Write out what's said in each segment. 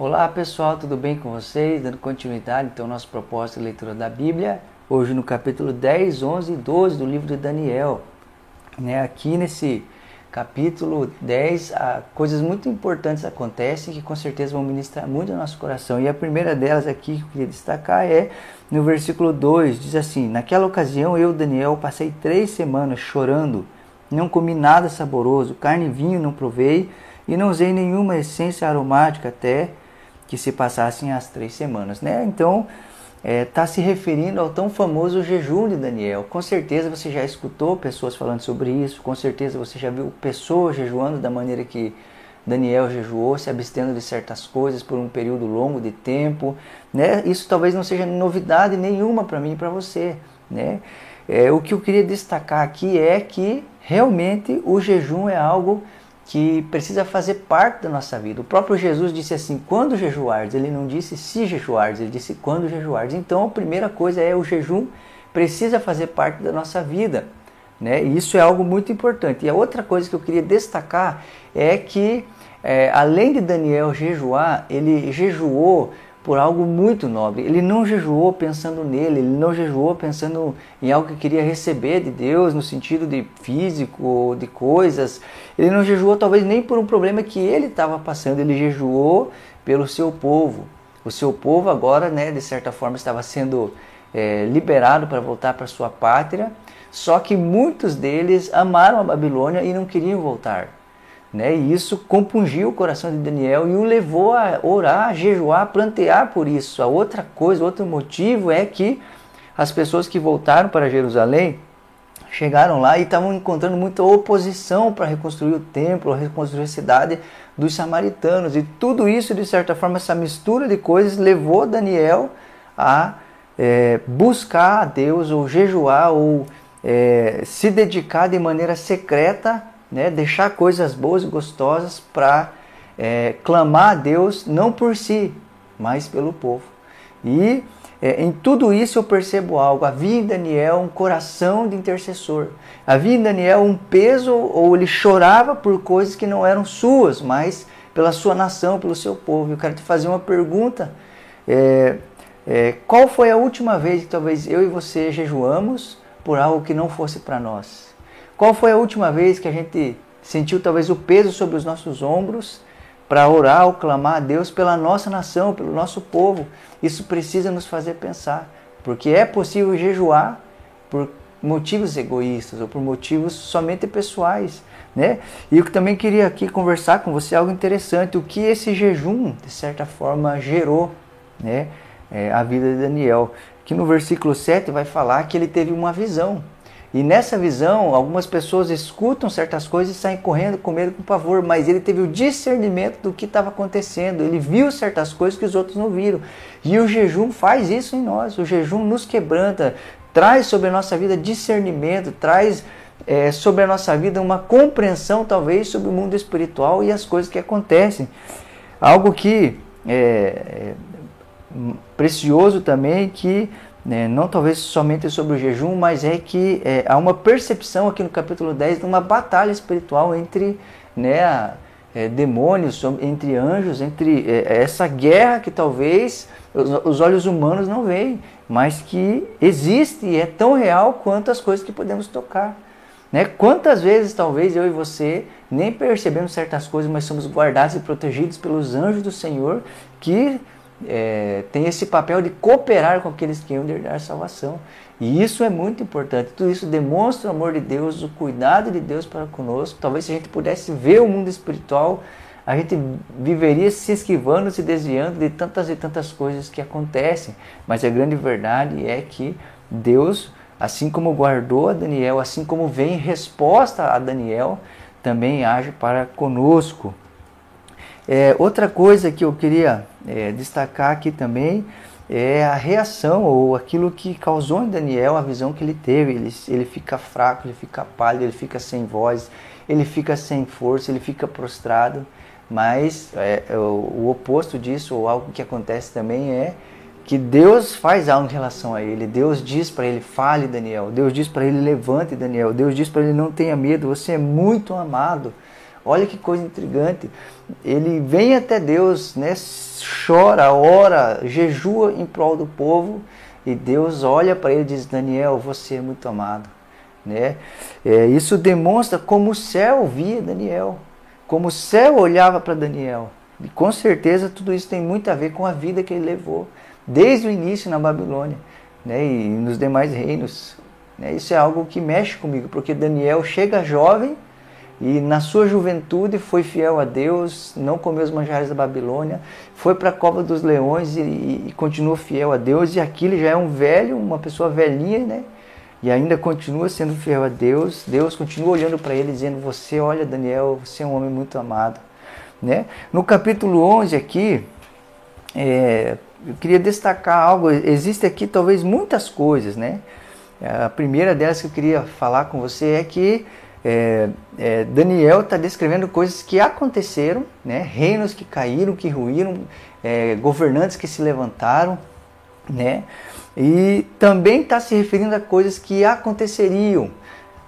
Olá pessoal, tudo bem com vocês? Dando continuidade então ao nosso propósito de leitura da Bíblia, hoje no capítulo 10, 11 e 12 do livro de Daniel. Né, aqui nesse capítulo 10, coisas muito importantes acontecem que com certeza vão ministrar muito no nosso coração. E a primeira delas aqui que eu queria destacar é no versículo 2, diz assim: Naquela ocasião eu, Daniel, passei três semanas chorando, não comi nada saboroso, carne e vinho não provei, e não usei nenhuma essência aromática até que se passassem as três semanas, né? Então está é, tá se referindo ao tão famoso jejum de Daniel. Com certeza você já escutou pessoas falando sobre isso, com certeza você já viu pessoas jejuando da maneira que Daniel jejuou, se abstendo de certas coisas por um período longo de tempo, né? Isso talvez não seja novidade nenhuma para mim e para você, né? É, o que eu queria destacar aqui é que realmente o jejum é algo que precisa fazer parte da nossa vida. O próprio Jesus disse assim: quando jejuardes, ele não disse se jejuardes, ele disse quando jejuardes. Então a primeira coisa é o jejum precisa fazer parte da nossa vida. Né? E isso é algo muito importante. E a outra coisa que eu queria destacar é que, é, além de Daniel jejuar, ele jejuou por algo muito nobre. Ele não jejuou pensando nele, ele não jejuou pensando em algo que queria receber de Deus, no sentido de físico de coisas. Ele não jejuou talvez nem por um problema que ele estava passando, ele jejuou pelo seu povo. O seu povo agora, né, de certa forma, estava sendo é, liberado para voltar para sua pátria, só que muitos deles amaram a Babilônia e não queriam voltar. Né? E isso compungiu o coração de Daniel e o levou a orar, a jejuar, a plantear por isso. A outra coisa, outro motivo é que as pessoas que voltaram para Jerusalém chegaram lá e estavam encontrando muita oposição para reconstruir o templo, reconstruir a cidade dos samaritanos. E tudo isso, de certa forma, essa mistura de coisas levou Daniel a é, buscar a Deus, ou jejuar, ou é, se dedicar de maneira secreta né? deixar coisas boas e gostosas para é, clamar a Deus não por si, mas pelo povo. E é, em tudo isso eu percebo algo. Havia em Daniel um coração de intercessor. Havia em Daniel um peso, ou ele chorava por coisas que não eram suas, mas pela sua nação, pelo seu povo. Eu quero te fazer uma pergunta. É, é, qual foi a última vez que talvez eu e você jejuamos por algo que não fosse para nós? Qual foi a última vez que a gente sentiu talvez o peso sobre os nossos ombros para orar ou clamar a Deus pela nossa nação, pelo nosso povo? Isso precisa nos fazer pensar, porque é possível jejuar por motivos egoístas ou por motivos somente pessoais, né? E eu também queria aqui conversar com você algo interessante, o que esse jejum de certa forma gerou, né? É, a vida de Daniel. Que no versículo 7 vai falar que ele teve uma visão. E nessa visão, algumas pessoas escutam certas coisas e saem correndo com medo, com pavor, mas ele teve o discernimento do que estava acontecendo. Ele viu certas coisas que os outros não viram. E o jejum faz isso em nós. O jejum nos quebranta, traz sobre a nossa vida discernimento, traz é, sobre a nossa vida uma compreensão, talvez, sobre o mundo espiritual e as coisas que acontecem. Algo que é, é precioso também que né, não talvez somente sobre o jejum, mas é que é, há uma percepção aqui no capítulo 10 de uma batalha espiritual entre né, é, demônios, entre anjos, entre é, essa guerra que talvez os, os, olhos humanos não veem, mas que existe e é tão real quanto as coisas que podemos tocar. Né? Quantas vezes talvez eu e você nem percebemos certas coisas, mas somos guardados e protegidos pelos anjos do Senhor que é, tem esse papel de cooperar com aqueles que herdar a salvação. E isso é muito importante. Tudo isso demonstra o amor de Deus, o cuidado de Deus para conosco. Talvez se a gente pudesse ver o mundo espiritual, a gente viveria se esquivando, se desviando de tantas e tantas coisas que acontecem. Mas a grande verdade é que Deus, assim como guardou a Daniel, assim como vem em resposta a Daniel, também age para conosco. É, outra coisa que eu queria é, destacar aqui também é a reação ou aquilo que causou em Daniel a visão que ele teve. Ele, ele fica fraco, ele fica pálido, ele fica sem voz, ele fica sem força, ele fica prostrado. Mas é, o, o oposto disso, ou algo que acontece também, é que Deus faz algo em relação a ele. Deus diz para ele: fale, Daniel. Deus diz para ele: levante, Daniel. Deus diz para ele: não tenha medo, você é muito amado. Olha que coisa intrigante. Ele vem até Deus, né? chora, ora, jejua em prol do povo e Deus olha para ele e diz: Daniel, você é muito amado. Né? É, isso demonstra como o céu via Daniel, como o céu olhava para Daniel. E com certeza tudo isso tem muito a ver com a vida que ele levou, desde o início na Babilônia né? e nos demais reinos. Né? Isso é algo que mexe comigo, porque Daniel chega jovem e na sua juventude foi fiel a Deus, não comeu os manjares da Babilônia, foi para a cova dos leões e, e, continuou fiel a Deus. E aqui ele já é um velho, uma pessoa velhinha, né? e ainda continua sendo fiel a Deus, Deus continua olhando para ele dizendo: Você, olha, Daniel, você é um homem muito amado. Né? No capítulo 11 aqui, é, eu queria destacar algo. Existe aqui talvez muitas coisas, né? A primeira delas que eu queria falar com você é que é, é, Daniel está descrevendo coisas que aconteceram, né? reinos que caíram, que ruíram, é, governantes que se levantaram, né? E também está se referindo a coisas que aconteceriam.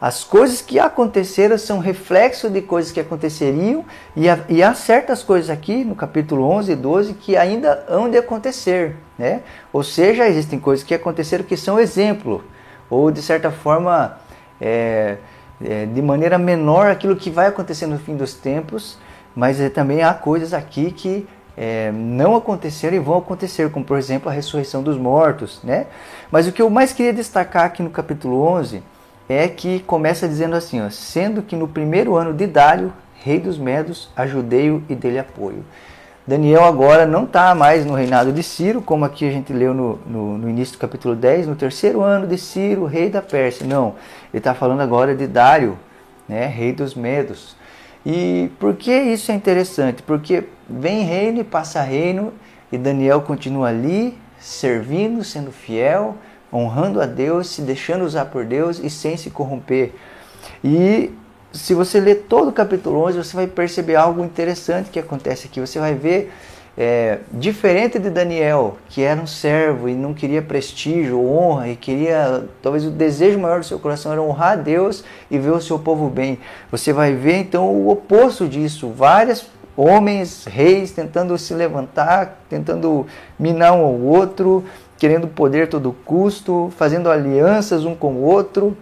As coisas que aconteceram são reflexo de coisas que aconteceriam, e, há, e há certas coisas aqui no capítulo 11 e 12 que ainda hão de acontecer. Né? Ou seja, existem coisas que aconteceram que são exemplo, ou de certa forma, é, é, de maneira menor, aquilo que vai acontecer no fim dos tempos, mas é, também há coisas aqui que é, não aconteceram e vão acontecer, como por exemplo a ressurreição dos mortos. Né? Mas o que eu mais queria destacar aqui no capítulo 11 é que começa dizendo assim: ó, sendo que no primeiro ano de Dário, rei dos Medos, ajudei-o e dele apoio. Daniel agora não está mais no reinado de Ciro, como aqui a gente leu no, no, no, início do capítulo 10, no terceiro ano de Ciro, rei da Pérsia. Não, ele está falando agora de Dário, né, rei dos Medos. E por que isso é interessante? Porque vem reino e passa reino e Daniel continua ali, servindo, sendo fiel, honrando a Deus, se deixando usar por Deus e sem se corromper. E se você ler todo o capítulo 11, você vai perceber algo interessante que acontece aqui. Você vai ver é, diferente de Daniel, que era um servo e não queria prestígio, honra, e queria, talvez o desejo maior do seu coração era honrar a Deus e ver o seu povo bem. Você vai ver então o oposto disso, vários homens, reis tentando se levantar, tentando minar um ao outro, querendo poder a todo custo, fazendo alianças um com o outro,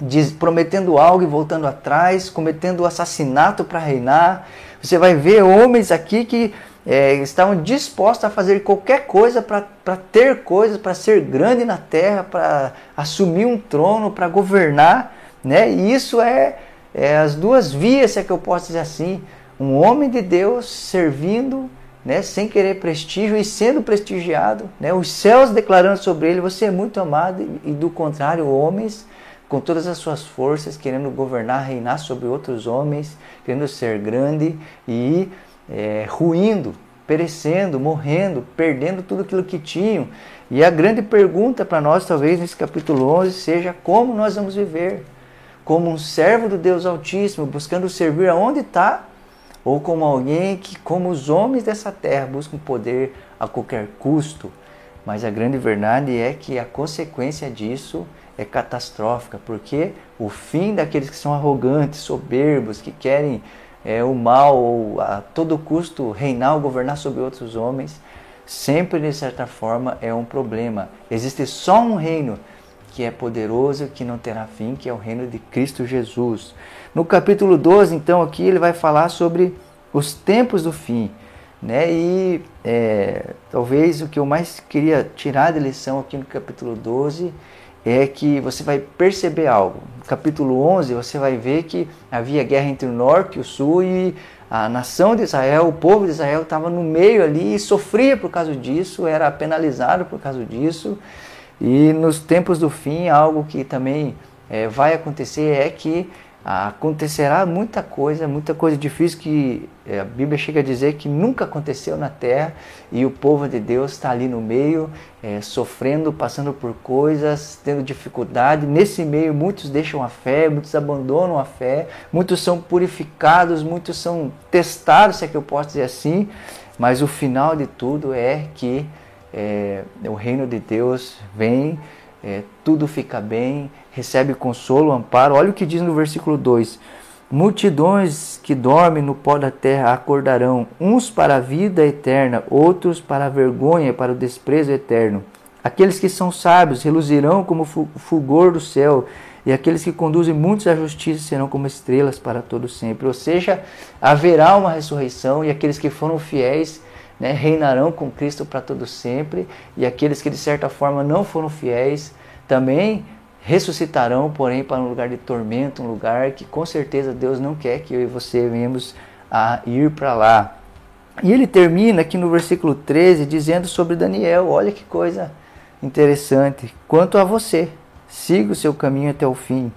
diz, prometendo algo e voltando atrás, cometendo assassinato para reinar. Você vai ver homens aqui que é, estavam dispostos a fazer qualquer coisa para ter coisas, para ser grande na terra, para assumir um trono, para governar. Né? E isso é, é, as duas vias, se é que eu posso dizer assim. Um homem de Deus servindo, né, sem querer prestígio e sendo prestigiado. Né? Os céus declarando sobre ele: Você é muito amado, e do contrário, homens com todas as suas forças, querendo governar, reinar sobre outros homens, querendo ser grande e é, ruindo, perecendo, morrendo, perdendo tudo aquilo que tinham. E a grande pergunta para nós, talvez nesse capítulo 11, seja como nós vamos viver? Como um servo do Deus Altíssimo, buscando servir aonde está? Ou como alguém que, como os homens dessa terra, buscam poder a qualquer custo? Mas a grande verdade é que a consequência disso é catastrófica, porque o fim daqueles que são arrogantes, soberbos, que querem é, o mal ou a todo custo reinar ou governar sobre outros homens, sempre de certa forma é um problema. Existe só um reino que é poderoso, que não terá fim, que é o reino de Cristo Jesus. No capítulo 12, então, aqui ele vai falar sobre os tempos do fim. Né? E é, talvez o que eu mais queria tirar de lição aqui no capítulo 12 é que você vai perceber algo. No capítulo 11, você vai ver que havia guerra entre o norte e o sul e a nação de Israel, o povo de Israel estava no meio ali e sofria por causa disso, era penalizado por causa disso. E nos tempos do fim, algo que também é, vai acontecer é que acontecerá muita coisa, muita coisa difícil que é, a Bíblia chega a dizer que nunca aconteceu na terra e o povo de Deus está ali no meio, é, sofrendo, passando por coisas, tendo dificuldade. Nesse meio, muitos deixam a fé, muitos abandonam a fé, muitos são purificados, muitos são testados, se é que eu posso dizer assim, mas o final de tudo é que é, o reino de Deus vem é, tudo fica bem, recebe consolo, amparo. Olha o que diz no versículo 2: Multidões que dormem no pó da terra acordarão, uns para a vida eterna, outros para a vergonha, para o desprezo eterno. Aqueles que são sábios reluzirão como fulgor do céu, e aqueles que conduzem muitos à justiça serão como estrelas para todo sempre. Ou seja, haverá uma ressurreição e aqueles que foram fiéis né, reinarão com Cristo para todo sempre, e aqueles que de certa forma não foram fiéis também ressuscitarão, porém para um lugar de tormento, um lugar que com certeza Deus não quer que eu e você venhamos a ir para lá. E ele termina aqui no versículo 13 dizendo sobre Daniel, olha que coisa interessante. Quanto a você, siga o seu caminho até o fim.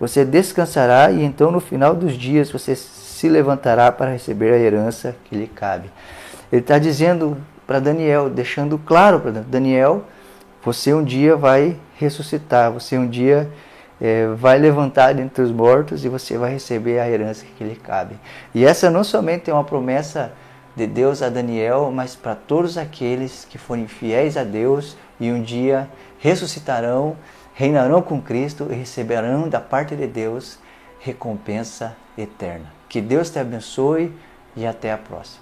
Você descansará e então no final dos dias você se levantará para receber a herança que lhe cabe. Ele está dizendo para Daniel, deixando claro para Daniel, você um dia vai ressuscitar, você um dia é, vai levantar dentre os mortos e você vai receber a herança que lhe cabe. E essa não somente é uma promessa de Deus a Daniel, mas para todos aqueles que forem fiéis a Deus e um dia ressuscitarão, reinarão com Cristo e receberão da parte de Deus recompensa eterna. Que Deus te abençoe e até a próxima.